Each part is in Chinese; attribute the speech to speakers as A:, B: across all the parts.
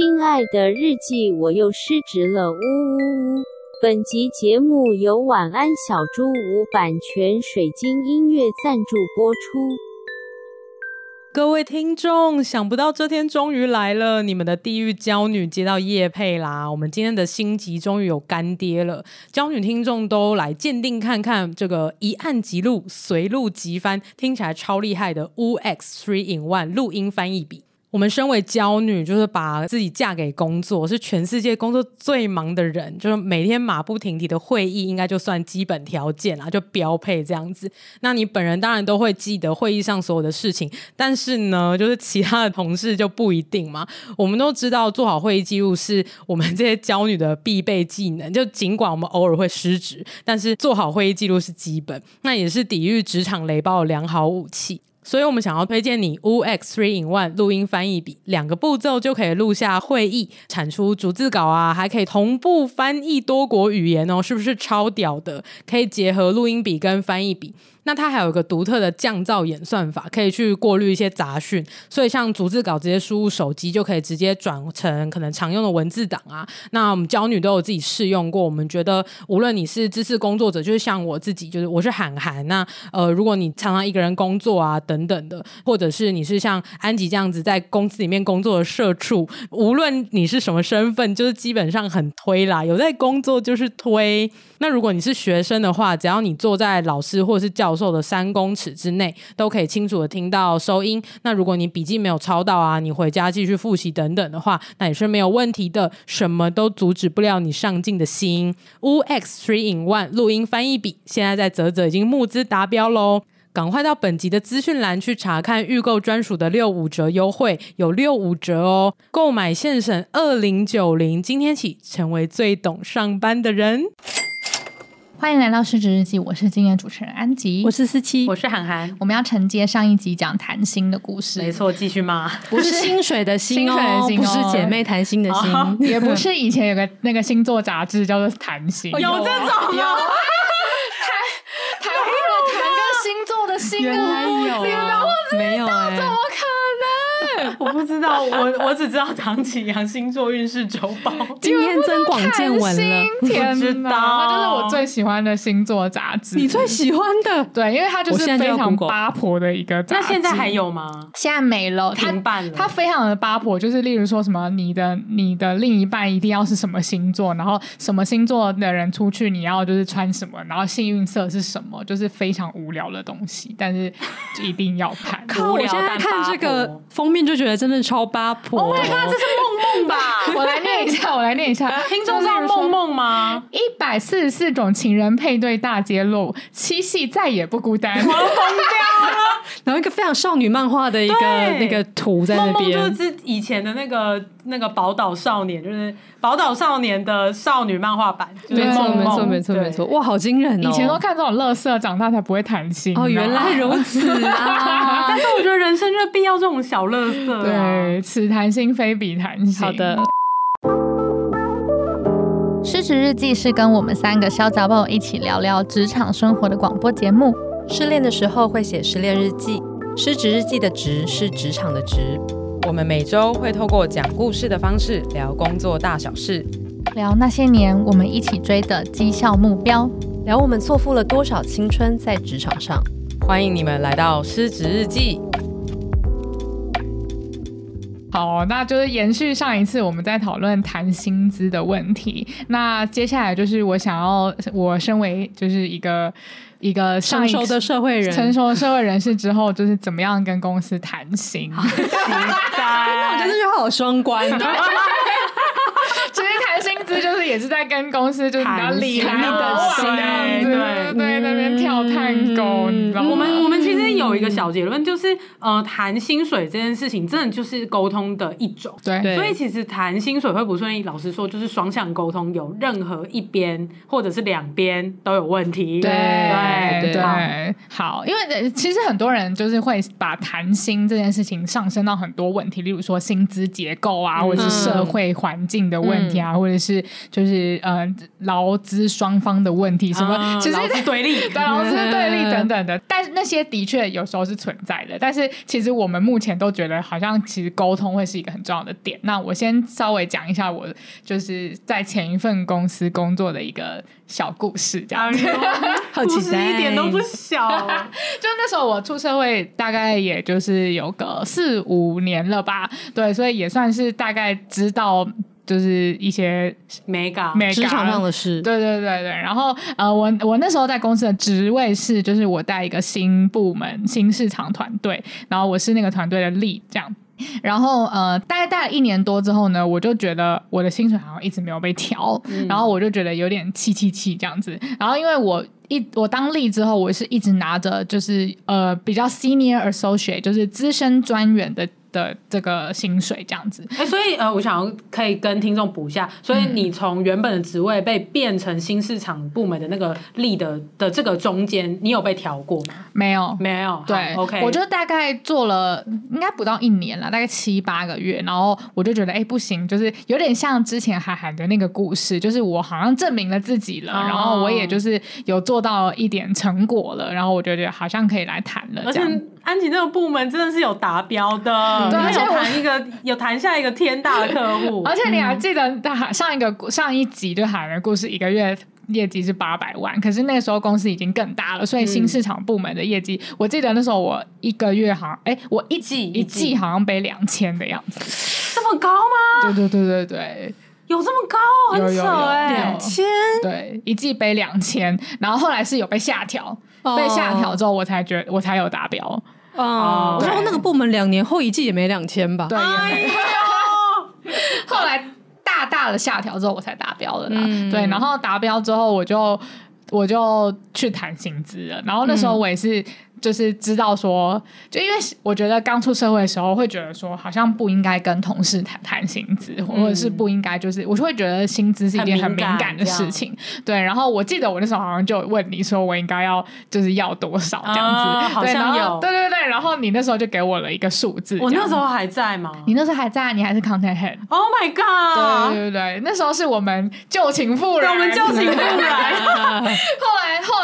A: 亲爱的日记，我又失职了，呜呜呜！本集节目由晚安小猪无版权水晶音乐赞助播出。
B: 各位听众，想不到这天终于来了，你们的地狱娇女接到叶配啦！我们今天的新集终于有干爹了，娇女听众都来鉴定看看这个一按即录、随录即翻，听起来超厉害的 U X Three in One 录音翻译笔。我们身为娇女，就是把自己嫁给工作，是全世界工作最忙的人，就是每天马不停蹄的会议，应该就算基本条件啦，就标配这样子。那你本人当然都会记得会议上所有的事情，但是呢，就是其他的同事就不一定嘛。我们都知道做好会议记录是我们这些娇女的必备技能，就尽管我们偶尔会失职，但是做好会议记录是基本，那也是抵御职场雷暴的良好武器。所以我们想要推荐你 U X Three in One 录音翻译笔，两个步骤就可以录下会议，产出逐字稿啊，还可以同步翻译多国语言哦，是不是超屌的？可以结合录音笔跟翻译笔。那它还有一个独特的降噪演算法，可以去过滤一些杂讯，所以像逐字稿直接输入手机就可以直接转成可能常用的文字档啊。那我们娇女都有自己试用过，我们觉得无论你是知识工作者，就是像我自己，就是我是涵涵。那呃，如果你常常一个人工作啊等等的，或者是你是像安吉这样子在公司里面工作的社畜，无论你是什么身份，就是基本上很推啦，有在工作就是推。那如果你是学生的话，只要你坐在老师或是教授的三公尺之内，都可以清楚的听到收音。那如果你笔记没有抄到啊，你回家继续复习等等的话，那也是没有问题的，什么都阻止不了你上进的心。U X Three in One 录音翻译笔，现在在泽泽已经募资达标喽，赶快到本集的资讯栏去查看预购专属的六五折优惠，有六五折哦，购买现省二零九零，今天起成为最懂上班的人。
C: 欢迎来到《失职日记》，我是今天主持人安吉，
D: 我是思琪，
B: 我是涵涵。
C: 我们要承接上一集讲谈心的故事，
B: 没错，继续吗？
D: 不是薪水的薪哦，
C: 薪水的薪哦，
D: 不是姐妹谈心的心，
C: 哦，也不是以前有个那个星座杂志叫做谈心，
B: 有这种吗？谈
C: 谈谈谈跟星座的星，
D: 原来有。
B: 我不知道，我我只知道唐启阳星座运势周报。
D: 今天增广见闻了，
C: 天知道，它就是我最喜欢的星座杂志。
D: 你最喜欢的？
C: 对，因为它就是非常八婆的一个杂志。
B: 那现在还有吗？
C: 现在没了，
B: 停办了。
C: 它非常的八婆，就是例如说什么你的你的另一半一定要是什么星座，然后什么星座的人出去你要就是穿什么，然后幸运色是什么，就是非常无聊的东西，但是一定要看。
D: 靠，我现在看这个封面就觉得真的超八婆。
B: Oh my god，这是梦梦吧？
C: 我来念一下，我来念一下。
B: 听众知道梦梦吗？
C: 一百四十四种情人配对大揭露，七夕再也不孤单。我掉了！
D: 然后一个非常少女漫画的一个那个图在那边，
B: 梦梦就是以前的那个那个宝岛少年，就是宝岛少年的少女漫画版。
D: 没错，没错，没错，没错。哇，好惊人哦！
C: 以前都看这种乐色，长大才不会谈心。
D: 哦，原来如此啊！
B: 但是我觉得人生就必要这种小乐色。
C: 对，此谈心非彼谈心。
D: 好的。
C: 失职日记是跟我们三个小杂宝一起聊聊职场生活的广播节目。
E: 失恋的时候会写失恋日记，失职日记的职是职场的职。
B: 我们每周会透过讲故事的方式聊工作大小事，
C: 聊那些年我们一起追的绩效目标，
E: 聊我们错付了多少青春在职场上。
B: 欢迎你们来到失职日记。
C: 好，那就是延续上一次我们在讨论谈薪资的问题。那接下来就是我想要，我身为就是一个一个上一
D: 成熟的社会人，
C: 成熟的社会人士之后，就是怎么样跟公司谈薪？
D: 期待，那我觉得这句话好双关。
C: 其实谈薪资就是也是在跟公司就是比较礼来
B: 谈
C: 往
B: 心
C: 这样子，
B: 对
C: 对对，那边跳探戈，你知道吗？
B: 我们我们其实有一个小结论，就是呃，谈薪水这件事情真的就是沟通的一种。
C: 对，
B: 所以其实谈薪水会不顺利，老实说就是双向沟通，有任何一边或者是两边都有问题。
C: 对
B: 对
C: 对，好，因为其实很多人就是会把谈薪这件事情上升到很多问题，例如说薪资结构啊，或者是社会环境的问题啊，或者是就是呃劳资双方的问题，什么其实
B: 劳资对立、
C: 对劳资对立等等的。但是那些的确有时候是存在的，但是其实我们目前都觉得好像其实沟通会是一个很重要的点。那我先稍微讲一下我就是在前一份公司工作的一个小故事，这样子。
B: 好奇 一点都不小。
C: 就那时候我出社会大概也就是有个四五年了吧，对，所以也算是大概知道。就是一些
B: 美感、
D: 职场上的事，
C: 对对对对。然后呃，我我那时候在公司的职位是，就是我带一个新部门、新市场团队，然后我是那个团队的 lead 这样。然后呃，大概带了一年多之后呢，我就觉得我的薪水好像一直没有被调，嗯、然后我就觉得有点气气气这样子。然后因为我一我当 lead 之后，我是一直拿着就是呃比较 senior associate，就是资深专员的。的这个薪水这样子，
B: 哎、欸，所以呃，我想要可以跟听众补一下，所以你从原本的职位被变成新市场部门的那个 lead 的的这个中间，你有被调过吗？
C: 没有，
B: 没有。
C: 对
B: ，OK，
C: 我就大概做了应该不到一年了，大概七八个月，然后我就觉得哎、欸、不行，就是有点像之前海涵的那个故事，就是我好像证明了自己了，哦、然后我也就是有做到一点成果了，然后我就觉得好像可以来谈了，这样。
B: 安琪那个部门真的是有达标的，而且有谈一个 有谈下一个天大的客户，
C: 而且你还记得上一个上一集就海的故事，一个月业绩是八百万，可是那个时候公司已经更大了，所以新市场部门的业绩，嗯、我记得那时候我一个月好像，哎，我一季一季好像背两千的样子，
B: 这么高吗？
C: 对对对对对，
B: 有这么高？很扯哎，
D: 两千，
C: 对，一季背两千，然后后来是有被下调。被下调之后，我才觉得我才有达标。
D: 哦，我说那个部门两年后一季也没两千吧？
C: 对，也没有。后来大大的下调之后，我才达标了啦。嗯、对，然后达标之后，我就我就去谈薪资了。然后那时候我也是。就是知道说，就因为我觉得刚出社会的时候，会觉得说好像不应该跟同事谈谈薪资，嗯、或者是不应该就是，我就会觉得薪资是一件很敏感的事情。对，然后我记得我那时候好像就问你说，我应该要就是要多少这样子，
B: 啊、好像有，
C: 对对对，然后你那时候就给我了一个数字。
B: 我那时候还在吗？
C: 你那时候还在，你还是 content head。
B: Oh my god！
C: 对对对，那时候是我们旧情复燃，
B: 我们旧情复燃。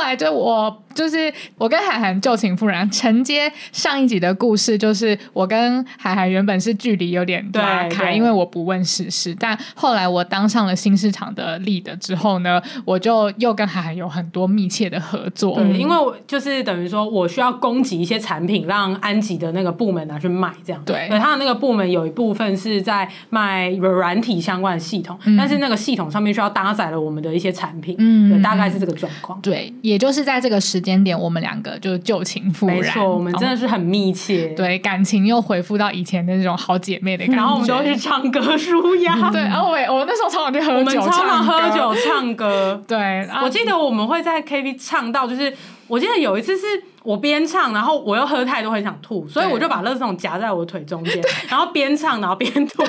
C: 后来后来就我。就是我跟海涵旧情复燃，承接上一集的故事，就是我跟海涵原本是距离有点拉开，因为我不问世事。但后来我当上了新市场的 lead 之后呢，我就又跟海涵有很多密切的合作。
B: 对，因为我就是等于说我需要供给一些产品，让安吉的那个部门拿去卖，这样。
C: 对，
B: 他的那个部门有一部分是在卖软体相关的系统，嗯、但是那个系统上面需要搭载了我们的一些产品，嗯，对，大概是这个状况。
C: 对，也就是在这个时间点，我们两个就旧情复燃，没错，
B: 我们真的是很密切，
C: 对，感情又恢复到以前的那种好姐妹的感觉。
B: 然 后我们都去唱歌舒压，
C: 对，然后我我那时候常常去喝酒，
B: 我们常常喝酒唱歌。
C: 对，
B: 我记得我们会在 KTV 唱到，就是我记得有一次是我边唱，然后我又喝太多，很想吐，所以我就把垃圾桶夹在我腿中间，然后边唱然后边吐。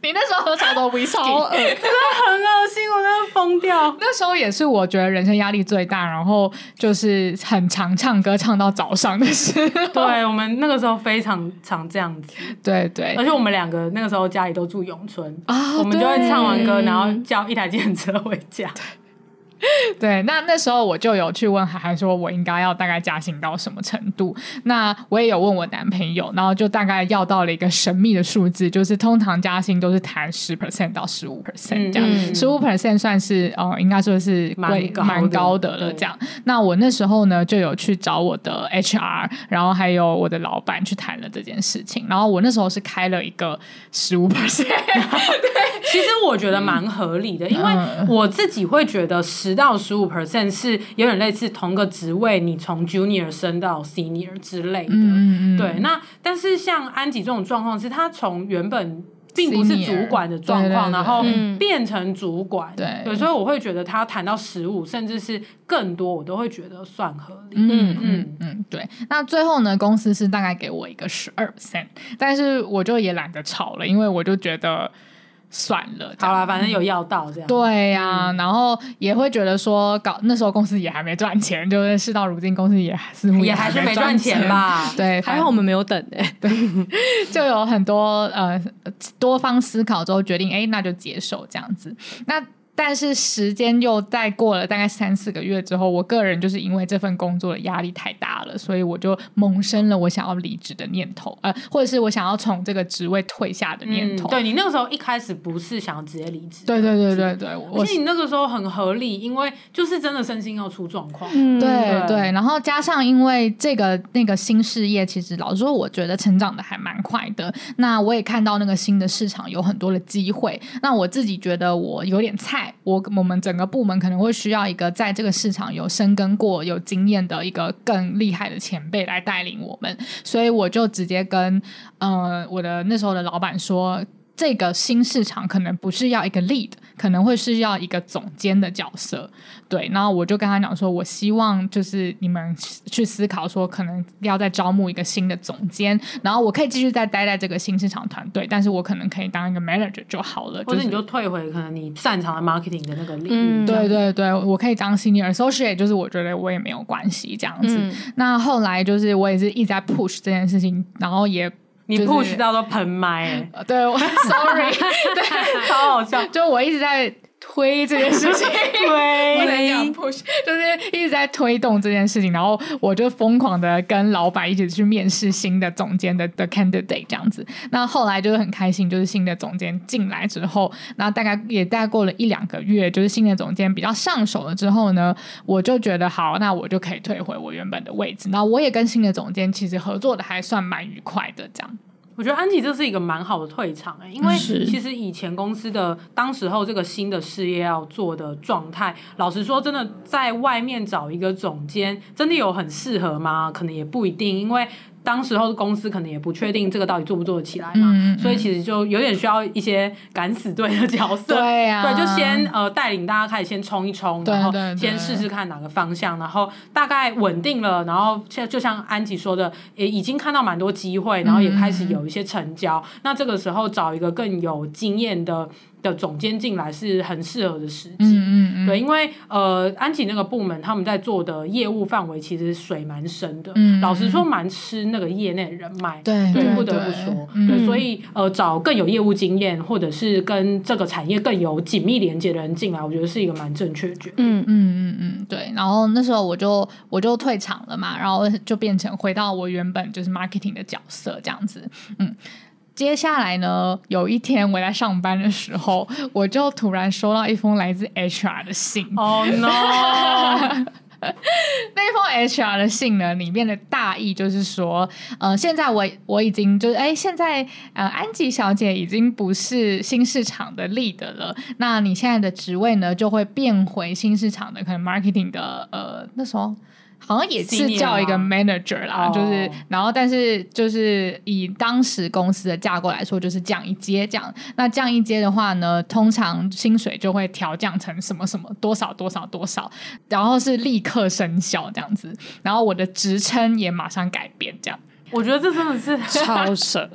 C: 你那时候喝超多威士忌，
B: 超恶，真的很恶心，我真的疯掉。
C: 那时候也是我觉得人生压力最大，然后就是很常唱歌唱到早上的时候。
B: 对，我们那个时候非常常这样子。
C: 对对，
B: 而且我们两个那个时候家里都住永春啊，我们就会唱完歌，然后叫一台计程车回家。
C: 对，那那时候我就有去问海涵，说我应该要大概加薪到什么程度？那我也有问我男朋友，然后就大概要到了一个神秘的数字，就是通常加薪都是谈十 percent 到十五 percent 这样，十五 percent 算是哦，应该说是贵蛮高的了。这样，那我那时候呢就有去找我的 HR，然后还有我的老板去谈了这件事情。然后我那时候是开了一个十五 percent，对，
B: 其实我觉得蛮合理的，因为我自己会觉得十到十五 percent 是有点类似同个职位，你从 junior 升到 senior 之类的。嗯嗯嗯。对，那但是像安吉这种状况是，他从原本并不是主管的
C: 状况，
B: 然后变成主管，
C: 对
B: 对，所以我会觉得他谈到十五，甚至是更多，我都会觉得算合理。
C: 嗯嗯嗯嗯，对。那最后呢，公司是大概给我一个十二 percent，但是我就也懒得吵了，因为我就觉得。算了，
B: 好了，反正有要到这样。
C: 对呀、啊，嗯、然后也会觉得说，搞那时候公司也还没赚钱，就是事到如今，公司也似乎
B: 也还是没赚钱吧。
C: 对，
D: 还好我们没有等哎、欸。
C: 对，就有很多呃多方思考之后决定，哎，那就接受这样子。那。但是时间又再过了大概三四个月之后，我个人就是因为这份工作的压力太大了，所以我就萌生了我想要离职的念头，呃，或者是我想要从这个职位退下的念头。
B: 嗯、对，你那个时候一开始不是想要直接离职？
C: 对对对对对，
B: 而且你那个时候很合理，因为就是真的身心要出状况。
C: 嗯、对对，对，然后加上因为这个那个新事业，其实老实说，我觉得成长的还蛮快的。那我也看到那个新的市场有很多的机会。那我自己觉得我有点菜。我我们整个部门可能会需要一个在这个市场有深耕过、有经验的一个更厉害的前辈来带领我们，所以我就直接跟呃我的那时候的老板说。这个新市场可能不是要一个 lead，可能会是要一个总监的角色，对。然后我就跟他讲说，我希望就是你们去思考说，可能要再招募一个新的总监，然后我可以继续再待在这个新市场团队，但是我可能可以当一个 manager 就好了，
B: 或者你就退回可能你擅长的 marketing 的那个领域。
C: 嗯，对对对，我可以当 senior associate，就是我觉得我也没有关系这样子。嗯、那后来就是我也是一直在 push 这件事情，然后也。
B: 你 push 到都喷麦、欸，
C: 对我，sorry，对，
B: 超好笑，
C: 就我一直在推这件事情，推，不能讲 push，就是一直在推动这件事情，然后我就疯狂的跟老板一起去面试新的总监的的 candidate 这样子，那后来就是很开心，就是新的总监进来之后，那大概也大概过了一两个月，就是新的总监比较上手了之后呢，我就觉得好，那我就可以退回我原本的位置，那我也跟新的总监其实合作的还算蛮愉快的这样。
B: 我觉得安琪这是一个蛮好的退场哎、欸，因为其实以前公司的当时候这个新的事业要做的状态，老实说，真的在外面找一个总监，真的有很适合吗？可能也不一定，因为。当时候公司可能也不确定这个到底做不做得起来嘛，嗯嗯、所以其实就有点需要一些敢死队的角色，
C: 对呀、啊，
B: 对，就先呃带领大家开始先冲一冲，然后先试试看哪个方向，然后大概稳定了，然后现在就像安吉说的，也已经看到蛮多机会，然后也开始有一些成交，嗯、那这个时候找一个更有经验的。的总监进来是很适合的时机，嗯嗯嗯，对，因为呃，安琪那个部门他们在做的业务范围其实水蛮深的，嗯，老实说蛮吃那个业内人脉，对，对，不得不说，对，所以呃，找更有业务经验或者是跟这个产业更有紧密连接的人进来，我觉得是一个蛮正确的决定，嗯嗯
C: 嗯嗯，对。然后那时候我就我就退场了嘛，然后就变成回到我原本就是 marketing 的角色这样子，嗯。接下来呢，有一天我在上班的时候，我就突然收到一封来自 HR 的信。
B: Oh no！
C: 那封 HR 的信呢，里面的大意就是说，呃，现在我我已经就是，哎，现在呃，安吉小姐已经不是新市场的 lead 了，那你现在的职位呢，就会变回新市场的可能 marketing 的，呃，那时候。好像也是叫一个 manager 啦，oh. 就是，然后但是就是以当时公司的架构来说，就是降一阶这样。那降一阶的话呢，通常薪水就会调降成什么什么多少多少多少，然后是立刻生效这样子。然后我的职称也马上改变这样。
B: 我觉得这真的是
D: 超神。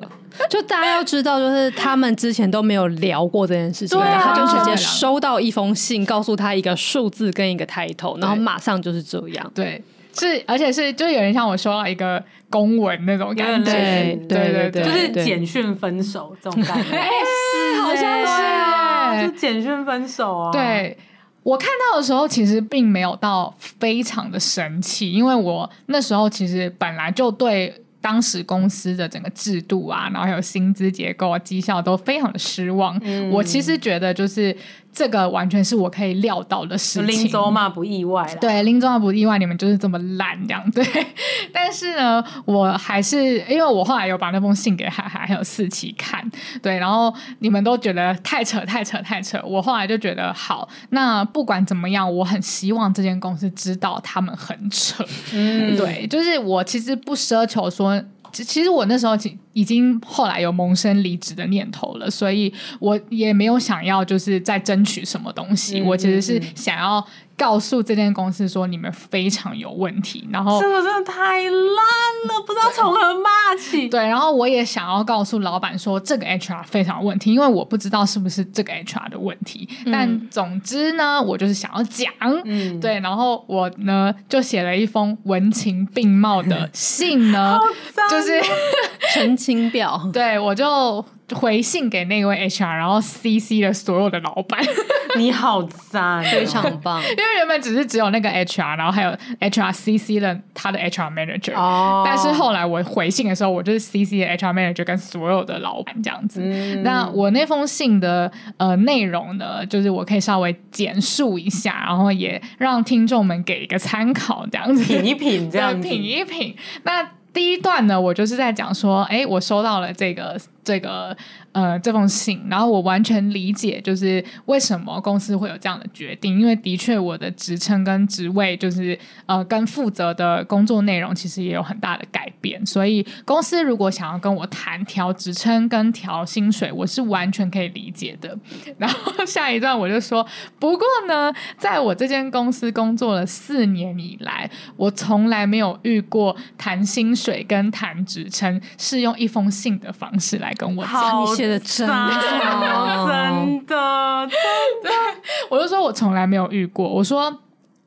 D: 就大家要知道，就是他们之前都没有聊过这件事情，
B: 啊、
D: 他就直接收到一封信，告诉他一个数字跟一个 title，然后马上就是这样。
C: 对。是，而且是，就有人像我收到一个公文那种感觉，
D: 对对对，对，
B: 就是简讯分手这种感觉，
C: 哎，是，好像是啊，
B: 就简讯分手啊。
C: 对，我看到的时候，其实并没有到非常的神奇，因为我那时候其实本来就对当时公司的整个制度啊，然后还有薪资结构啊、绩效都非常的失望。嗯、我其实觉得就是。这个完全是我可以料到的事情，
B: 林州嘛不意外了。
C: 对，林州嘛不意外，你们就是这么烂这样。对，但是呢，我还是因为我后来有把那封信给海海还有四期看，对，然后你们都觉得太扯太扯太扯，我后来就觉得好，那不管怎么样，我很希望这间公司知道他们很扯。嗯，对，就是我其实不奢求说。其实我那时候已经后来有萌生离职的念头了，所以我也没有想要就是再争取什么东西。嗯、我其实是想要告诉这间公司说，你们非常有问题，然后
B: 这个真的太烂了，不知道从何骂起。
C: 对，然后我也想要告诉老板说，这个 HR 非常有问题，因为我不知道是不是这个 HR 的问题。嗯、但总之呢，我就是想要讲，嗯，对，然后我呢就写了一封文情并茂的信呢，就是
D: 陈情表，
C: 对我就。回信给那位 HR，然后 CC 了所有的老板。
B: 你好赞，
D: 非常棒。
C: 因为原本只是只有那个 HR，然后还有 HR CC 了他的 HR manager。哦。但是后来我回信的时候，我就是 CC 的 HR manager 跟所有的老板这样子。嗯。那我那封信的呃内容呢，就是我可以稍微简述一下，然后也让听众们给一个参考，这样子
B: 品一品，这样
C: 品一品。那第一段呢，我就是在讲说，哎，我收到了这个。这个呃这封信，然后我完全理解，就是为什么公司会有这样的决定，因为的确我的职称跟职位，就是呃跟负责的工作内容，其实也有很大的改变。所以公司如果想要跟我谈调职称跟调薪水，我是完全可以理解的。然后下一段我就说，不过呢，在我这间公司工作了四年以来，我从来没有遇过谈薪水跟谈职称是用一封信的方式来。跟我讲，
D: 你写的 真的，
B: 真的，真的，
C: 我就说我从来没有遇过。我说，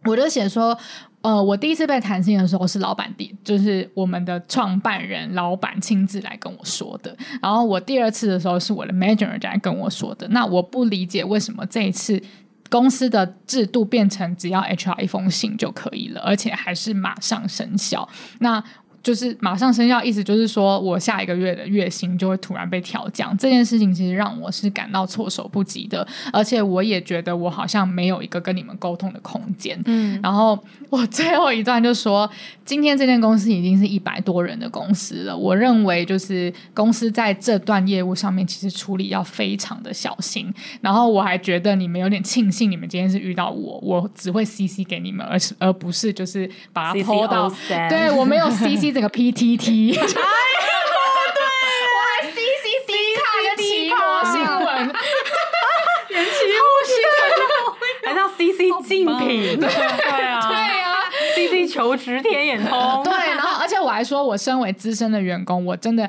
C: 我就写说，呃，我第一次被谈薪的时候是老板第，就是我们的创办人老板亲自来跟我说的。然后我第二次的时候是我的 manager 来跟我说的。那我不理解为什么这一次公司的制度变成只要 HR 一封信就可以了，而且还是马上生效。那就是马上生效，意思就是说我下一个月的月薪就会突然被调降。这件事情其实让我是感到措手不及的，而且我也觉得我好像没有一个跟你们沟通的空间。嗯，然后我最后一段就说，今天这间公司已经是一百多人的公司了，我认为就是公司在这段业务上面其实处理要非常的小心。然后我还觉得你们有点庆幸，你们今天是遇到我，我只会 CC 给你们，而是而不是就是把它 po 到，对我没有 CC。这个 PTT，哎，
B: 对，
C: 我还 CCD 卡个奇摩新闻，
B: 连奇摩新闻，还叫 CC 竞品，对啊，
C: 对啊
B: ，CC 求职天眼通，
C: 对，然后而且我还说，我身为资深的员工，我真的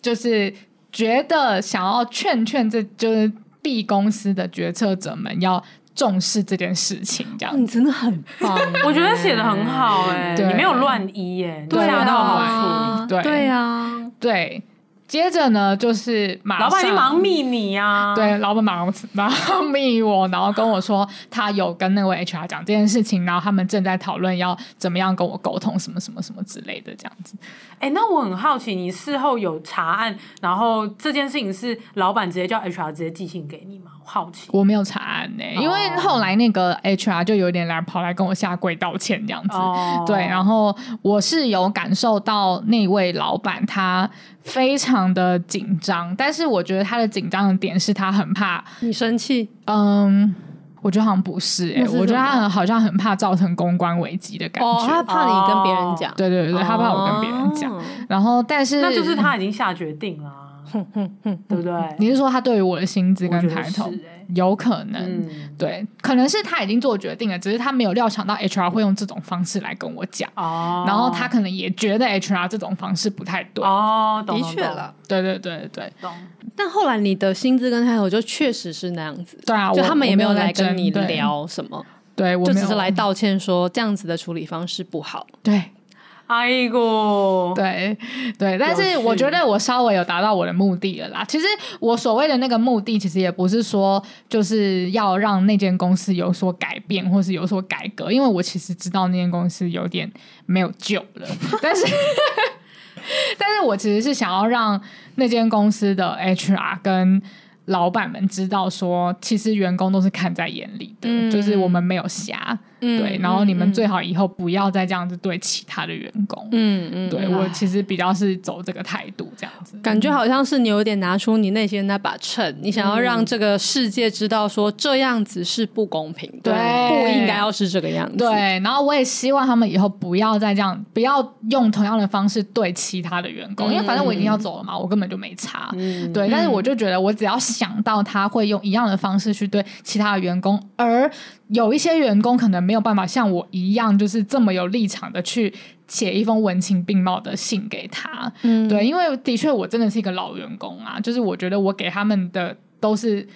C: 就是觉得想要劝劝，这就是 B 公司的决策者们要。重视这件事情，这样、哦、
D: 你真的很棒。
B: 我觉得写的很好，哎，你没有乱医耶，
C: 对啊，
D: 对对啊，
C: 对。接着呢，就是马
B: 老板忙密你呀、啊，
C: 对，老板忙忙密我，然后跟我说他有跟那位 HR 讲这件事情，然后他们正在讨论要怎么样跟我沟通，什么什么什么之类的这样子。
B: 哎、欸，那我很好奇，你事后有查案，然后这件事情是老板直接叫 HR 直接寄信给你吗？我好奇，
C: 我没有查案呢、欸，因为后来那个 HR 就有点来跑来跟我下跪道歉这样子，哦、对，然后我是有感受到那位老板他。非常的紧张，但是我觉得他的紧张的点是他很怕
D: 你生气。
C: 嗯，我觉得好像不是哎、欸，我觉得他好像很怕造成公关危机的感觉。
D: 哦，他怕你跟别人讲。
C: 对对对，他怕我跟别人讲。哦、然后，但是
B: 那就是他已经下决定了。哼哼哼，对不对？
C: 你是说他对于我的薪资跟抬头，
B: 欸、
C: 有可能？嗯、对，可能是他已经做决定了，只是他没有料想到 HR 会用这种方式来跟我讲。哦，然后他可能也觉得 HR 这种方式不太对。
B: 哦，
D: 的确了，
C: 对对对对，
B: 懂。
D: 但后来你的薪资跟抬头就确实是那样子。
C: 对啊，
D: 就他们也没有来跟你聊什么，
C: 对，我
D: 就只是来道歉说这样子的处理方式不好。
C: 对。
B: 哎呦，
C: 对对，但是我觉得我稍微有达到我的目的了啦。其实我所谓的那个目的，其实也不是说就是要让那间公司有所改变或是有所改革，因为我其实知道那间公司有点没有救了。但是，但是我其实是想要让那间公司的 HR 跟老板们知道说，其实员工都是看在眼里的，嗯、就是我们没有瞎。嗯、对，然后你们最好以后不要再这样子对其他的员工。嗯嗯，对我其实比较是走这个态度，这样子
D: 感觉好像是你有点拿出你内心那把秤，你想要让这个世界知道说这样子是不公平的，对，不应该要是这个样子。
C: 对，然后我也希望他们以后不要再这样，不要用同样的方式对其他的员工，嗯、因为反正我已经要走了嘛，我根本就没差。嗯、对，但是我就觉得我只要想到他会用一样的方式去对其他的员工，而有一些员工可能没有办法像我一样，就是这么有立场的去写一封文情并茂的信给他。嗯，对，因为的确我真的是一个老员工啊，就是我觉得我给他们的都是，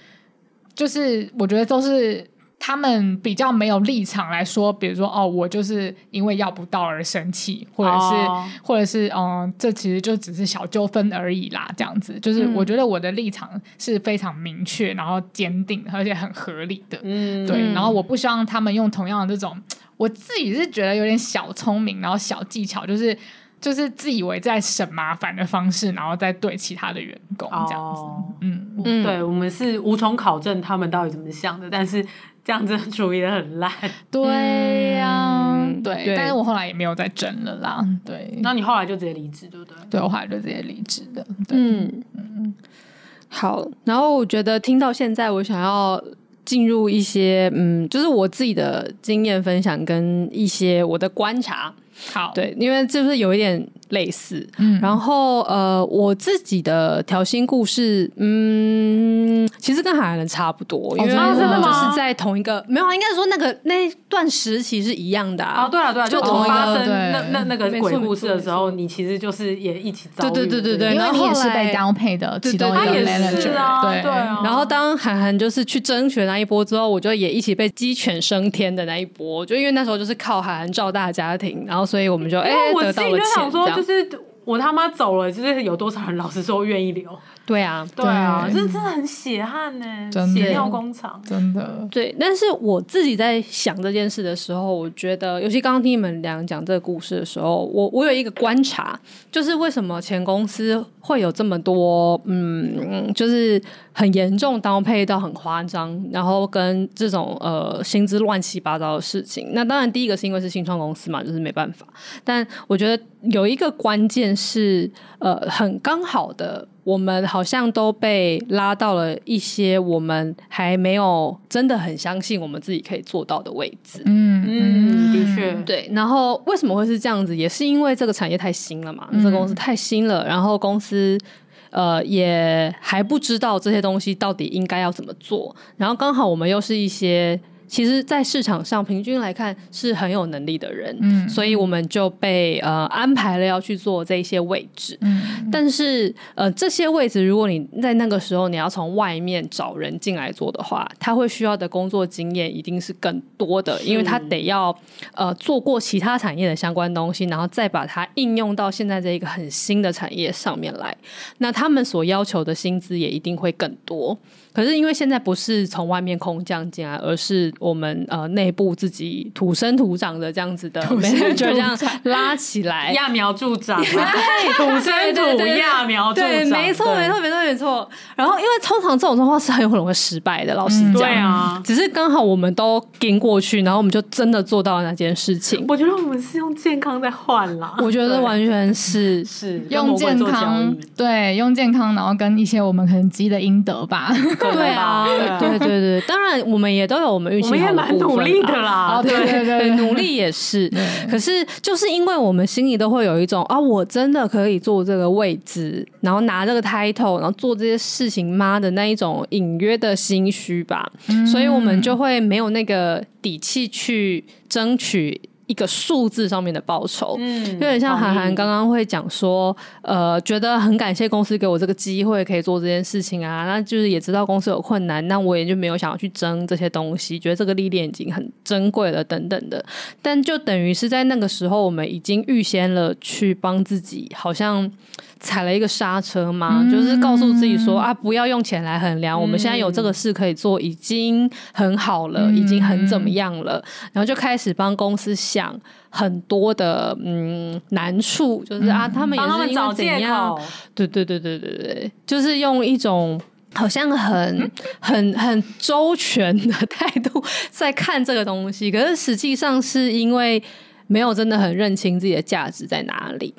C: 就是我觉得都是。他们比较没有立场来说，比如说哦，我就是因为要不到而生气，或者是，哦、或者是，嗯、呃，这其实就只是小纠纷而已啦，这样子。就是我觉得我的立场是非常明确，然后坚定，而且很合理的。嗯，对。然后我不希望他们用同样的这种，我自己是觉得有点小聪明，然后小技巧，就是就是自以为在省麻烦的方式，然后再对其他的员工这样子。哦、嗯，
B: 嗯对，我们是无从考证他们到底怎么想的，但是。这样子处理的很烂，
C: 对呀、啊嗯，对，但是我后来也没有再争了啦，对。
B: 那你后来就直接离职，对不对？
C: 对，我后来就直接离职的。
D: 嗯嗯，好。然后我觉得听到现在，我想要进入一些，嗯，就是我自己的经验分享跟一些我的观察。
C: 好，
D: 对，因为就是有一点。类似，嗯，然后呃，我自己的调薪故事，嗯，其实跟海涵差不多，因为就是在同一个，没有，应该是说那个那段时期是一样的啊。
B: 对啊，对啊，
D: 就同一个
B: 那那那个鬼故事的时候，你其实就是也一起遭遇，
D: 对对对对对，
C: 因为你也是被调配的其中一个 manager
B: 啊，对对。
D: 然后当韩寒就是去争取那一波之后，我就也一起被鸡犬升天的那一波，就因为那时候就是靠韩寒照大家庭，然后所以我们就哎得到了钱，这样。
B: 就是我他妈走了，就是有多少人老实说愿意留？
D: 对啊，
B: 对啊，这真的很血汗呢，血尿工厂，
C: 真的。
D: 对，但是我自己在想这件事的时候，我觉得，尤其刚刚听你们俩讲这个故事的时候，我我有一个观察，就是为什么前公司会有这么多，嗯，就是很严重刀配到很夸张，然后跟这种呃薪资乱七八糟的事情。那当然，第一个是因为是新创公司嘛，就是没办法。但我觉得有一个关键是，呃，很刚好的。我们好像都被拉到了一些我们还没有真的很相信我们自己可以做到的位置。
B: 嗯嗯，的确
D: 对。然后为什么会是这样子？也是因为这个产业太新了嘛，嗯、这个公司太新了，然后公司呃也还不知道这些东西到底应该要怎么做。然后刚好我们又是一些。其实，在市场上平均来看是很有能力的人，嗯，所以我们就被呃安排了要去做这些位置，嗯，但是呃这些位置，如果你在那个时候你要从外面找人进来做的话，他会需要的工作经验一定是更多的，因为他得要呃做过其他产业的相关东西，然后再把它应用到现在这一个很新的产业上面来，那他们所要求的薪资也一定会更多。可是因为现在不是从外面空降进来，而是我们呃内部自己土生土长的这样子的，就这样拉起来，
B: 揠苗助长，对，土生土揠苗助长，
D: 对，没错，没错，没错，没错。然后因为通常这种状况是很有可能会失败的，老师讲，
B: 对啊，
D: 只是刚好我们都跟过去，然后我们就真的做到了那件事情。
B: 我觉得我们是用健康在换啦，
D: 我觉得完全是
B: 是
C: 用健康，对，用健康，然后跟一些我们可能积的阴德吧。
D: 对啊，对对对，当然我们也都有我们运气好的，
B: 我们也蛮努力的啦。
D: 对对对，努力也是。可是就是因为我们心里都会有一种啊，我真的可以坐这个位置，然后拿这个 title，然后做这些事情妈的那一种隐约的心虚吧，所以我们就会没有那个底气去争取。一个数字上面的报酬，嗯，有点像韩寒刚刚会讲说，呃，觉得很感谢公司给我这个机会可以做这件事情啊，那就是也知道公司有困难，那我也就没有想要去争这些东西，觉得这个历练已经很珍贵了等等的，但就等于是在那个时候，我们已经预先了去帮自己，好像。踩了一个刹车吗？嗯、就是告诉自己说啊，不要用钱来衡量。嗯、我们现在有这个事可以做，已经很好了，嗯、已经很怎么样了。然后就开始帮公司想很多的嗯难处，就是啊，他们也是因为怎样？对对对对对对，就是用一种好像很很很周全的态度在看这个东西，可是实际上是因为没有真的很认清自己的价值在哪里。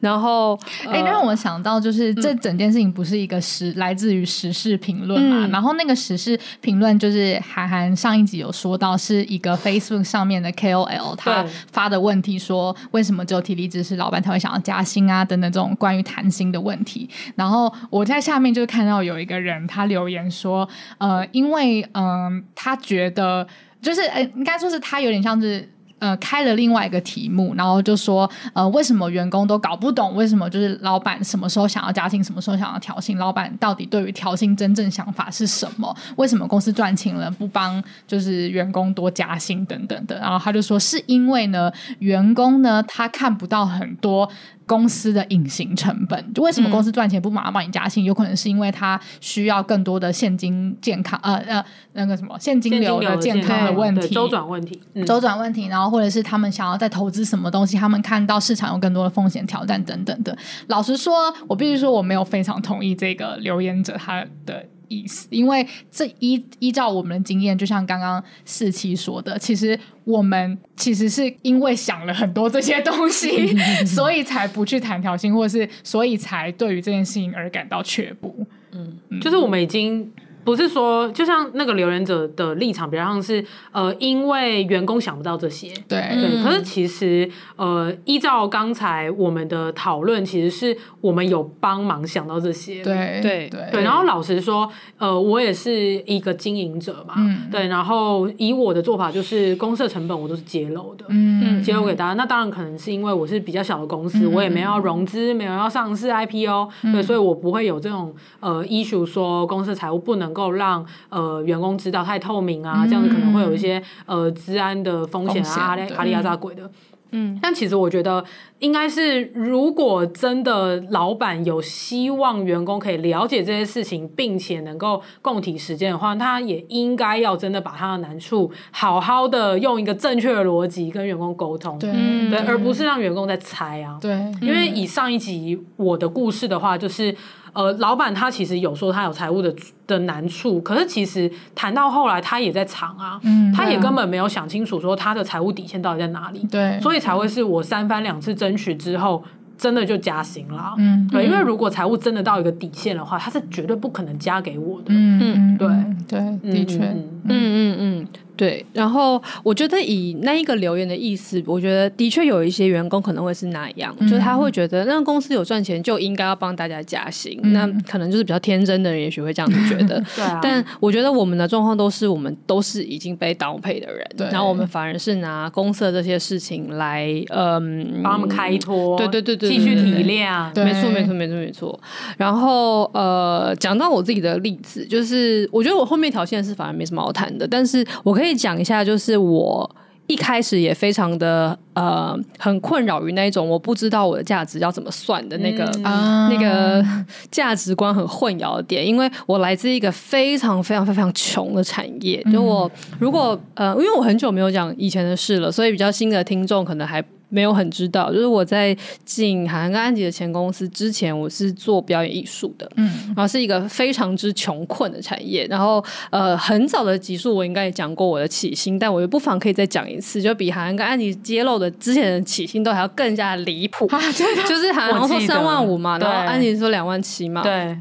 D: 然后，
C: 哎、欸，让我想到就是这整件事情不是一个时、嗯、来自于时事评论嘛？嗯、然后那个时事评论就是韩寒上一集有说到，是一个 Facebook 上面的 KOL 他发的问题，说为什么只有体力知识老板才会想要加薪啊？等等这种关于谈薪的问题。然后我在下面就看到有一个人他留言说，呃，因为嗯、呃，他觉得就是哎，应该说是他有点像是。呃，开了另外一个题目，然后就说，呃，为什么员工都搞不懂，为什么就是老板什么时候想要加薪，什么时候想要调薪？老板到底对于调薪真正想法是什么？为什么公司赚钱了不帮就是员工多加薪等等的？然后他就说，是因为呢，员工呢他看不到很多。公司的隐形成本，就为什么公司赚钱不马上帮你加薪？嗯、有可能是因为他需要更多的现金健康，呃呃，那个什么现金流的健康的问题，
B: 周转问题，
C: 周转问题，然后或者是他们想要再投资什么东西，他们看到市场有更多的风险挑战等等的。老实说，我必须说我没有非常同意这个留言者他的。意思，因为这依依照我们的经验，就像刚刚四七说的，其实我们其实是因为想了很多这些东西，所以才不去谈调薪，或者是所以才对于这件事情而感到却步。
B: 嗯，就是我们已经。不是说，就像那个留言者的立场比较像是，呃，因为员工想不到这些，
C: 对，
B: 对。可是其实，呃，依照刚才我们的讨论，其实是我们有帮忙想到这些，
C: 对，对，对，
B: 对。然后老实说，呃，我也是一个经营者嘛，嗯，对。然后以我的做法，就是公司的成本我都是揭露的，嗯，揭露给大家。那当然可能是因为我是比较小的公司，我也没有要融资，没有要上市 IPO，对，所以我不会有这种呃 issue 说公司财务不能。能够让呃员工知道太透明啊，这样子可能会有一些呃治安的风险啊，阿里阿里亚扎鬼的。嗯，但其实我觉得应该是，如果真的老板有希望员工可以了解这些事情，并且能够共体时践的话，他也应该要真的把他的难处好好的用一个正确的逻辑跟员工沟通，对，对，而不是让员工在猜啊。对，因为以上一集我的故事的话，就是。呃，老板他其实有说他有财务的的难处，可是其实谈到后来他也在藏啊，嗯，他也根本没有想清楚说他的财务底线到底在哪里，对，所以才会是我三番两次争取之后，真的就加薪了，嗯，对，因为如果财务真的到一个底线的话，他是绝对不可能加给我的，嗯，对，
C: 对，的确，嗯
D: 嗯嗯。对，然后我觉得以那一个留言的意思，我觉得的确有一些员工可能会是那样，嗯、就是他会觉得那公司有赚钱就应该要帮大家加薪，嗯、那可能就是比较天真的人，也许会这样子觉得。对啊。但我觉得我们的状况都是我们都是已经被倒配的人，对。然后我们反而是拿公司的这些事情来，嗯，
B: 帮他们开脱，
D: 对对对对，
B: 继续体谅。
D: 没错没错没错没错。然后呃，讲到我自己的例子，就是我觉得我后面条线是反而没什么好谈的，但是我可以。讲一下，就是我一开始也非常的呃很困扰于那一种我不知道我的价值要怎么算的那个、嗯、那个价值观很混淆的点，因为我来自一个非常非常非常穷的产业，就我如果呃因为我很久没有讲以前的事了，所以比较新的听众可能还。没有很知道，就是我在进韩寒跟安吉的前公司之前，我是做表演艺术的，嗯，然后是一个非常之穷困的产业。然后呃，很早的集数我应该也讲过我的起薪，但我又不妨可以再讲一次，就比韩寒跟安吉揭露的之前的起薪都还要更加离谱。啊、就是韩寒说三万五嘛，然后安吉说两万七嘛。对，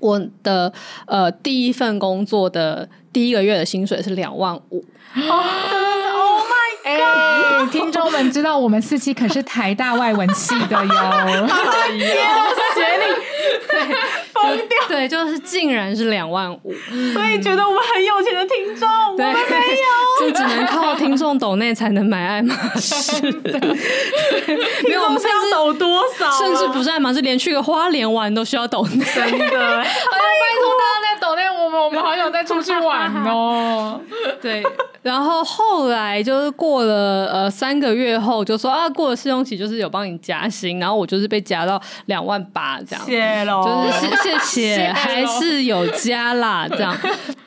D: 我的呃第一份工作的第一个月的薪水是两万五。哦
C: 哎，听众们知道我们四期可是台大外文系的哟，
B: 学历
D: 对疯掉，对，就是竟然是两万五，
B: 所以觉得我们很有钱的听众，我们没有，
D: 就只能靠听众抖内才能买爱马仕，
B: 没有我们是要抖多少？
D: 甚至不是爱马仕，连去个花莲玩都需要抖内，
B: 真的，拜托大家在抖內。
C: 我们好想再出去玩哦。
D: 对，然后后来就是过了呃三个月后，就说啊过了试用期，就是有帮你加薪，然后我就是被加到两万八这样，
B: 谢喽，
D: 就是谢 谢，谢还是有加啦这样。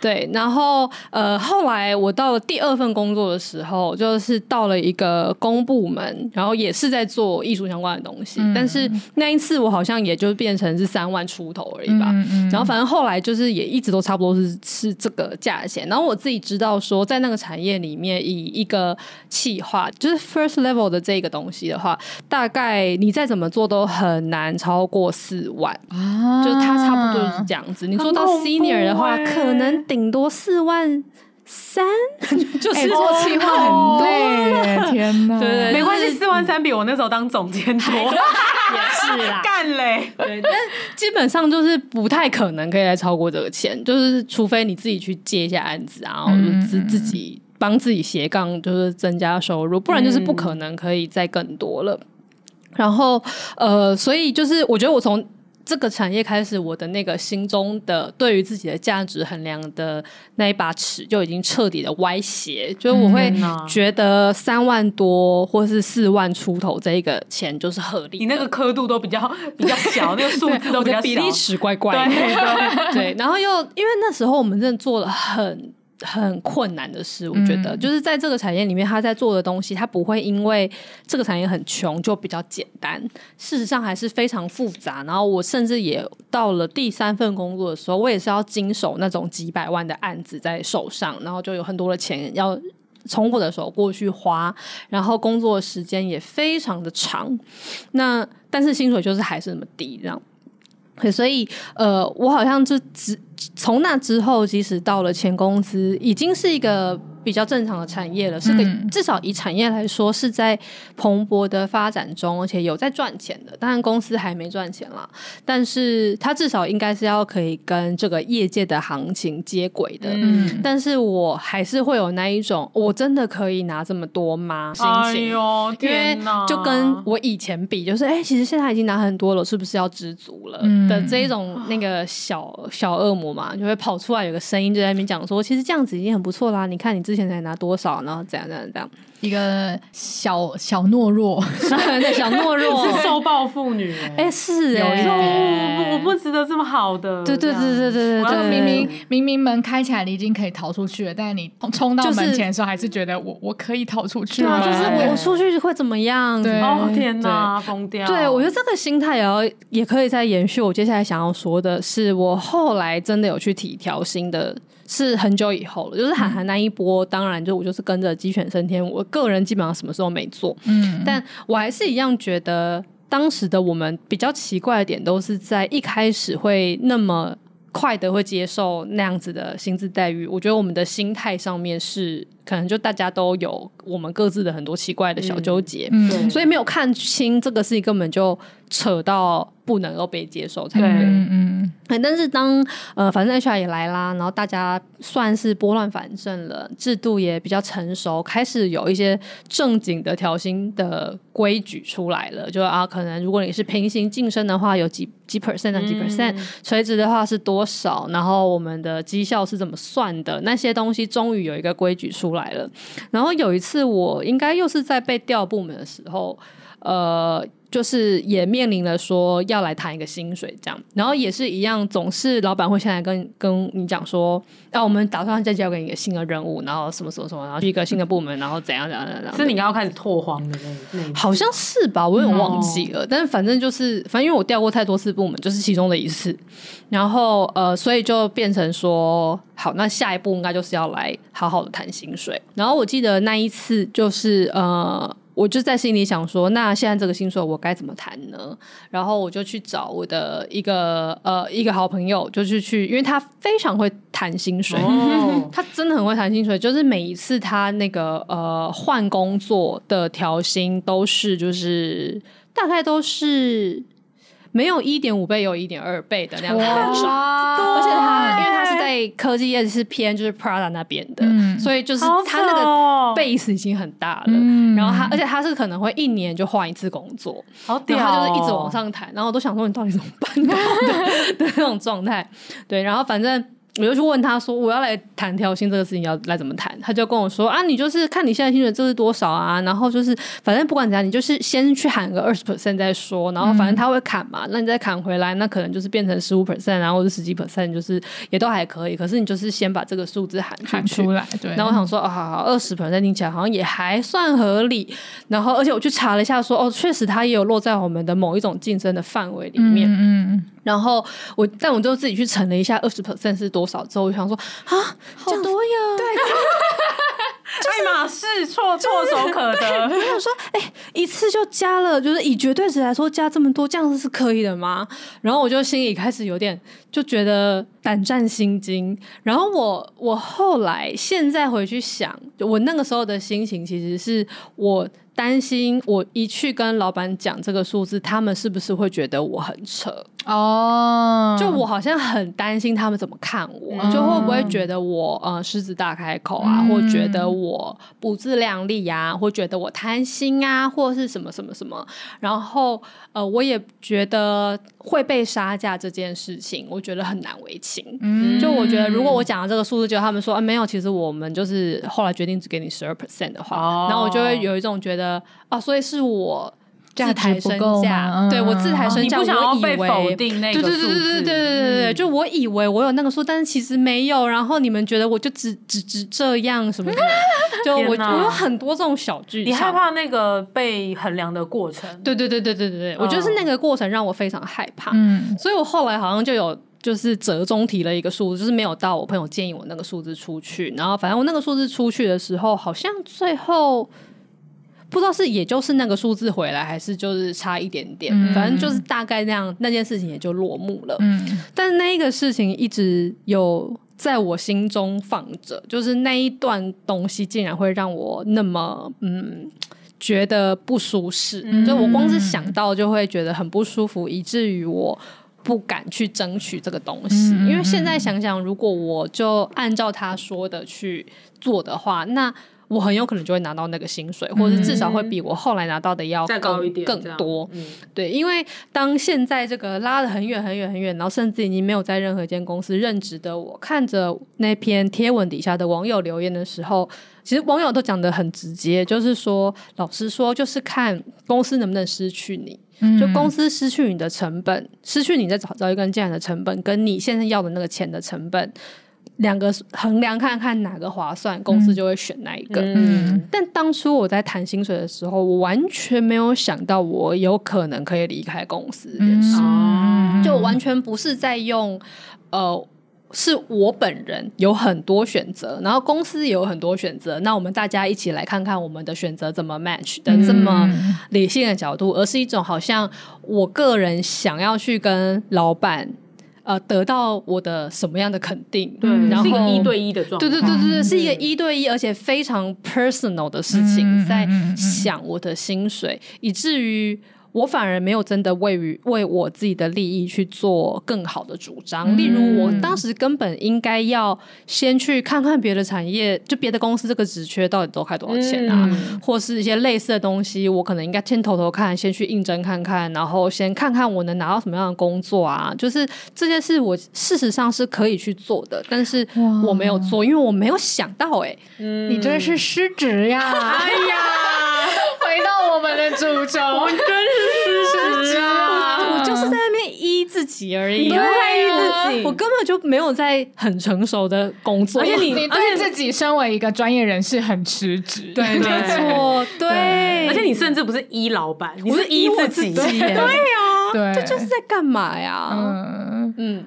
D: 对，然后呃后来我到了第二份工作的时候，就是到了一个公部门，然后也是在做艺术相关的东西，嗯、但是那一次我好像也就变成是三万出头而已吧。嗯嗯、然后反正后来就是也一直都差不多是是这个价钱。然后我自己知道说，在那个产业里面，以一个企划就是 first level 的这个东西的话，大概你再怎么做都很难超过四万啊，就是它差不多就是这样子。你做到 senior 的话，可能顶多四万三，就是做企划很累。天哪，对对，
B: 没关系，四万三比我那时候当总监多，
D: 也是啦，
B: 干嘞。
D: 对，但基本上就是不太可能可以再超过这个钱，就是除非你自己去接一下案子，然后自自己帮自己斜杠，就是增加收入，不然就是不可能可以再更多了。然后呃，所以就是我觉得我从。这个产业开始，我的那个心中的对于自己的价值衡量的那一把尺就已经彻底的歪斜，就是我会觉得三万多或是四万出头这一个钱就是合理。
B: 你那个刻度都比较比较小，那个数字都比较小，
D: 比例尺怪怪的。对，对，对，然后又因为那时候我们真的做了很。很困难的事，我觉得、嗯、就是在这个产业里面，他在做的东西，他不会因为这个产业很穷就比较简单。事实上还是非常复杂。然后我甚至也到了第三份工作的时候，我也是要经手那种几百万的案子在手上，然后就有很多的钱要从我的手过去花，然后工作的时间也非常的长。那但是薪水就是还是那么低，这样。所以，呃，我好像就只 从那之后，即使到了前公司，已经是一个。比较正常的产业了，是个至少以产业来说是在蓬勃的发展中，而且有在赚钱的。当然公司还没赚钱啦，但是它至少应该是要可以跟这个业界的行情接轨的。嗯，但是我还是会有那一种，我真的可以拿这么多吗？心情，哎呦，天哪，因为就跟我以前比，就是哎、欸，其实现在已经拿很多了，是不是要知足了？嗯、的这一种那个小小恶魔嘛，就会跑出来有个声音就在那边讲说，其实这样子已经很不错啦。你看你之前才拿多少？然后怎样怎样怎样？
C: 一个小小懦弱，
D: 小懦弱
B: 受暴妇女。
D: 哎，是哎，
B: 我我不值得这么好的。
D: 对对对对对对，
C: 明明明明门开起来，你已经可以逃出去了，但是你冲到门前的时候，还是觉得我我可以逃出去。
D: 对啊，就是我出去会怎么样？
C: 对，
B: 哦天哪，疯掉！
D: 对，我觉得这个心态也要也可以再延续。我接下来想要说的是，我后来真的有去体调新的。是很久以后了，就是韩寒那一波，嗯、当然就我就是跟着鸡犬升天，我个人基本上什么时候没做，嗯，但我还是一样觉得当时的我们比较奇怪的点，都是在一开始会那么快的会接受那样子的薪资待遇。我觉得我们的心态上面是可能就大家都有我们各自的很多奇怪的小纠结，嗯，嗯，所以没有看清这个事情，根本就扯到。不能够被接受才对，嗯嗯。但是当呃，反正 HR 也来啦，然后大家算是拨乱反正了，制度也比较成熟，开始有一些正经的调薪的规矩出来了。就啊，可能如果你是平行晋升的话，有几几 percent 啊，几 percent，垂直的话是多少？然后我们的绩效是怎么算的？那些东西终于有一个规矩出来来了。然后有一次，我应该又是在被调部门的时候，呃。就是也面临了说要来谈一个薪水这样，然后也是一样，总是老板会先来跟跟你讲说，那、啊、我们打算再交给你一个新的任务，然后什么什么什么，然后去一个新的部门，然后怎样怎样怎样，
B: 是你要开始拓荒的那那，
D: 好像是吧，我有点忘记了，嗯、但是反正就是，反正因为我调过太多次部门，就是其中的一次，然后呃，所以就变成说，好，那下一步应该就是要来好好的谈薪水，然后我记得那一次就是呃。我就在心里想说，那现在这个薪水我该怎么谈呢？然后我就去找我的一个呃一个好朋友，就是去，因为他非常会谈薪水，哦、他真的很会谈薪水，就是每一次他那个呃换工作的调薪都是就是大概都是。没有一点五倍，有一点二倍的那样子，而且他因为在科技业是偏就是 Prada 那边的，嗯、所以就是他那个 base 已经很大了。嗯、然后他而且他是可能会一年就换一次工作，好屌、哦，然后他就是一直往上抬。然后我都想说你到底怎么办 的的那种状态。对，然后反正我就去问他说：“我要来谈调薪这个事情，要来怎么谈？”他就跟我说：“啊，你就是看你现在薪水这是多少啊？然后就是反正不管怎样，你就是先去喊个二十 percent 再说。然后反正他会砍嘛，那你再砍回来，那可能就是变成十五 percent，然后或者十几 percent，就是也都还可以。可是你就是先把这个数字喊出
C: 喊出来。对。
D: 然后我想说，哦，好好，二十 percent 听起来好像也还算合理。然后而且我去查了一下说，说哦，确实他也有落在我们的某一种竞争的范围里面。嗯嗯。然后我，但我就自己去乘了一下二十 percent 是多少之后，我想说。啊，好多呀！对，
B: 爱马仕错唾手可得。
D: 我想说，哎、欸，一次就加了，就是以绝对值来说，加这么多，这样子是可以的吗？然后我就心里开始有点就觉得胆战心惊。然后我我后来现在回去想，我那个时候的心情，其实是我。担心我一去跟老板讲这个数字，他们是不是会觉得我很扯？哦，就我好像很担心他们怎么看我，嗯、就会不会觉得我呃狮子大开口啊，嗯、或觉得我不自量力啊，或觉得我贪心啊，或是什么什么什么。然后呃，我也觉得会被杀价这件事情，我觉得很难为情。嗯，就我觉得如果我讲了这个数字，就他们说啊没有，其实我们就是后来决定只给你十二 percent 的话，哦、然后我就会有一种觉得。哦，所以是我自抬身价，嗯、对我自抬身价，
B: 你不想要被
D: 否
B: 定那个数字，
D: 对对对对对对对对，就我以为我有那个数，但是其实没有。然后你们觉得我就只只只这样什么的，就我我有很多这种小剧场。
B: 你害怕那个被衡量的过程？
D: 对对对对对对对，我觉得是那个过程让我非常害怕。嗯，所以我后来好像就有就是折中提了一个数字，就是没有到我朋友建议我那个数字出去。然后反正我那个数字出去的时候，好像最后。不知道是也就是那个数字回来，还是就是差一点点，嗯、反正就是大概那样，那件事情也就落幕了。嗯，但那一个事情一直有在我心中放着，就是那一段东西竟然会让我那么嗯觉得不舒适，嗯、就我光是想到就会觉得很不舒服，以至于我不敢去争取这个东西。嗯、因为现在想想，如果我就按照他说的去做的话，那。我很有可能就会拿到那个薪水，或者至少会比我后来拿到的要更高一点，更多。嗯、对，因为当现在这个拉得很远很远很远，然后甚至已经没有在任何一间公司任职的我，看着那篇贴文底下的网友留言的时候，其实网友都讲的很直接，就是说，老实说，就是看公司能不能失去你，嗯、就公司失去你的成本，失去你在找找一个人进来的成本，跟你现在要的那个钱的成本。两个衡量看看哪个划算，公司就会选哪一个。嗯，但当初我在谈薪水的时候，我完全没有想到我有可能可以离开公司这件事，嗯、就完全不是在用呃，是我本人有很多选择，然后公司也有很多选择，那我们大家一起来看看我们的选择怎么 match 的这么理性的角度，而是一种好像我个人想要去跟老板。呃，得到我的什么样的肯定？
B: 对，然后是一个一对一的状态。
D: 对对对对对，是一个一对一，而且非常 personal 的事情，在想我的薪水，以至于。我反而没有真的为于为我自己的利益去做更好的主张。嗯、例如，我当时根本应该要先去看看别的产业，就别的公司这个职缺到底都开多少钱啊，嗯、或是一些类似的东西，我可能应该先偷偷看，先去应征看看，然后先看看我能拿到什么样的工作啊。就是这件事，我事实上是可以去做的，但是我没有做，因为我没有想到、欸。哎，嗯、你真的是失职呀！哎呀，
C: 回到我们的主轴，我真是。
D: 是在那边依自己而已，对啊，我根本就没有在很成熟的工作，
C: 而且你你对自己身为一个专业人士很辞职，
D: 对，没错，对，
B: 而且你甚至不是依老板，你是依自己，对呀，
C: 对，
D: 这就是在干嘛呀？嗯。嗯，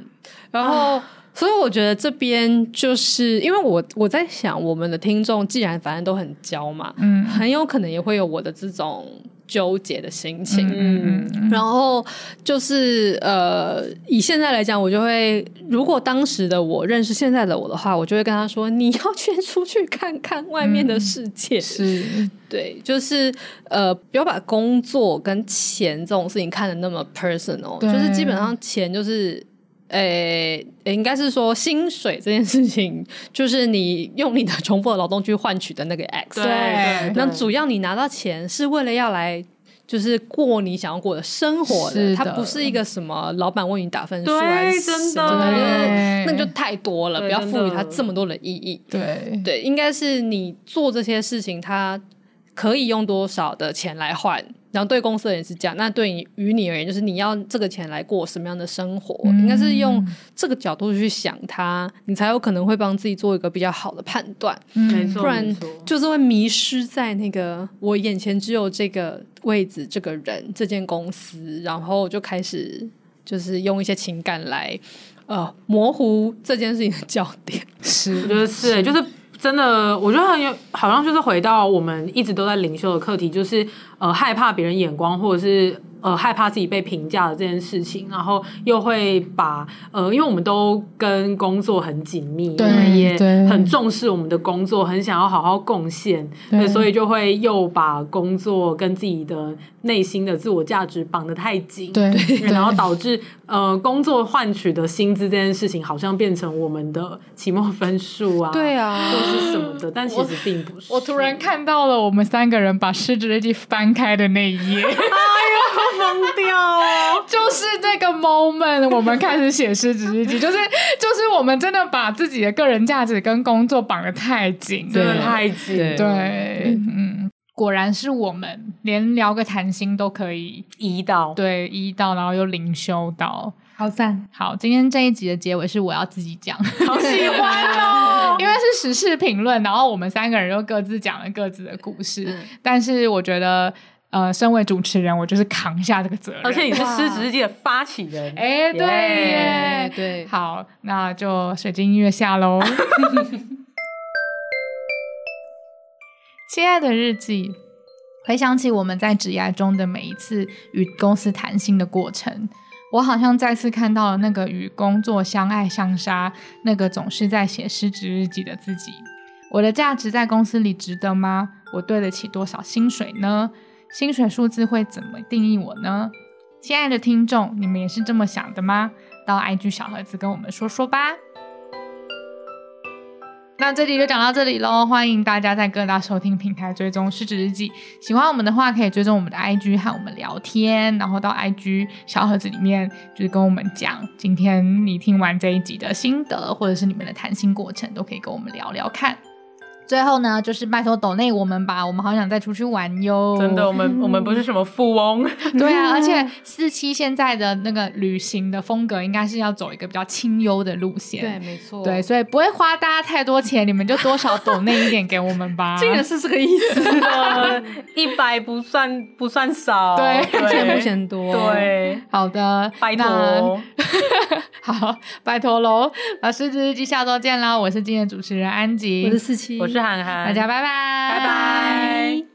D: 然后，所以我觉得这边就是因为我我在想，我们的听众既然反正都很焦嘛，嗯，很有可能也会有我的这种。纠结的心情，嗯，然后就是呃，以现在来讲，我就会，如果当时的我认识现在的我的话，我就会跟他说，你要先出去看看外面的世界，嗯、是。对，就是呃，不要把工作跟钱这种事情看得那么 personal，就是基本上钱就是。诶，应该是说薪水这件事情，就是你用你的重复的劳动去换取的那个 X。对，那主要你拿到钱是为了要来就是过你想要过的生活
C: 是的。
D: 它不是一个什么老板为你打分数
B: 对
D: 还是
B: 真的。
D: 那就太多了，不要赋予它这么多的意义。
C: 对。
D: 对，应该是你做这些事情，它可以用多少的钱来换，然后对公司的人是这样，那对你于你而言，就是你要这个钱来过什么样的生活，
C: 嗯
D: 应该是用这个角度去想它，你才有可能会帮自己做一个比较好的判断。
B: 没错，
D: 不然就是会迷失在那个我眼前只有这个位置、这个人、这间公司，然后就开始就是用一些情感来呃模糊这件事情的 焦点。
C: 是，
B: 我觉得是、欸，就是真的，我觉得很有，好像就是回到我们一直都在领袖的课题，就是呃害怕别人眼光，或者是呃害怕自己被评价的这件事情，然后又会把呃，因为我们都跟工作很紧密，
C: 对
B: 我们也
C: 对
B: 很重视我们的工作，很想要好好贡献，
C: 对
B: 对，所以就会又把工作跟自己的内心的自我价值绑得太紧，
C: 对对
B: 然后导致呃工作换取的薪资这件事情，好像变成我们的期末分数啊，
D: 对啊
B: 或是什么的，但其实并不是。
C: 我突然看到了我们三个人把失职日记翻开的那一页，
B: 疯掉哦！
C: 就是这个 moment，我们开始写失职日记，就是就是我们真的把自己的个人价值跟工作绑得太紧，
B: 真的太紧，
C: 对，嗯，果然是我们连聊个谈心都可以
B: 移到。
C: 对一到，然后又灵修到。
D: 好赞！
C: 好，今天这一集的结尾是我要自己讲，
B: 好喜欢哦，
C: 因为是时事评论，然后我们三个人又各自讲了各自的故事，
D: 嗯。
C: 但是我觉得，呃，身为主持人，我就是扛下这个责任，
B: 而且你是失职日记的发起人，
C: 哎，对耶，
D: 对
C: 好，那就水晶音乐下喽。亲爱的日记，回想起我们在职涯中的每一次与公司谈心的过程，我好像再次看到了那个与工作相爱相杀、那个总是在写失职日记的自己。我的价值在公司里值得吗？我对得起多少薪水呢？薪水数字会怎么定义我呢？亲爱的听众，你们也是这么想的吗？到 IG 小盒子跟我们说说吧。那这集就讲到这里喽，欢迎大家在各大收听平台追踪失职日记。喜欢我们的话，可以追踪我们的 IG 和我们聊天，然后到 IG 小盒子里面就是跟我们讲，今天你听完这一集的心得，或者是你们的谈心过程，都可以跟我们聊聊看。最后呢，就是拜托抖内我们吧，我们好想再出去玩哟。
B: 真的，我们 我们不是什么富翁，
C: 对啊，而且 四期现在的那个旅行的风格，应该是要走一个比较清幽的路线。
D: 对，没错，
C: 对，所以不会花大家太多钱，你们就多少抖内一点给我们吧。
D: 这个是这个意思，
B: 一百不算不算少，
C: 对
D: 钱不嫌多，
B: 对，
C: 好的，
B: 拜
C: 托。好，拜托喽。老师，这日记下周见啦！我是今天的主持人安吉，
D: 我是四七，
B: 我
C: 大家拜拜。
B: 拜拜。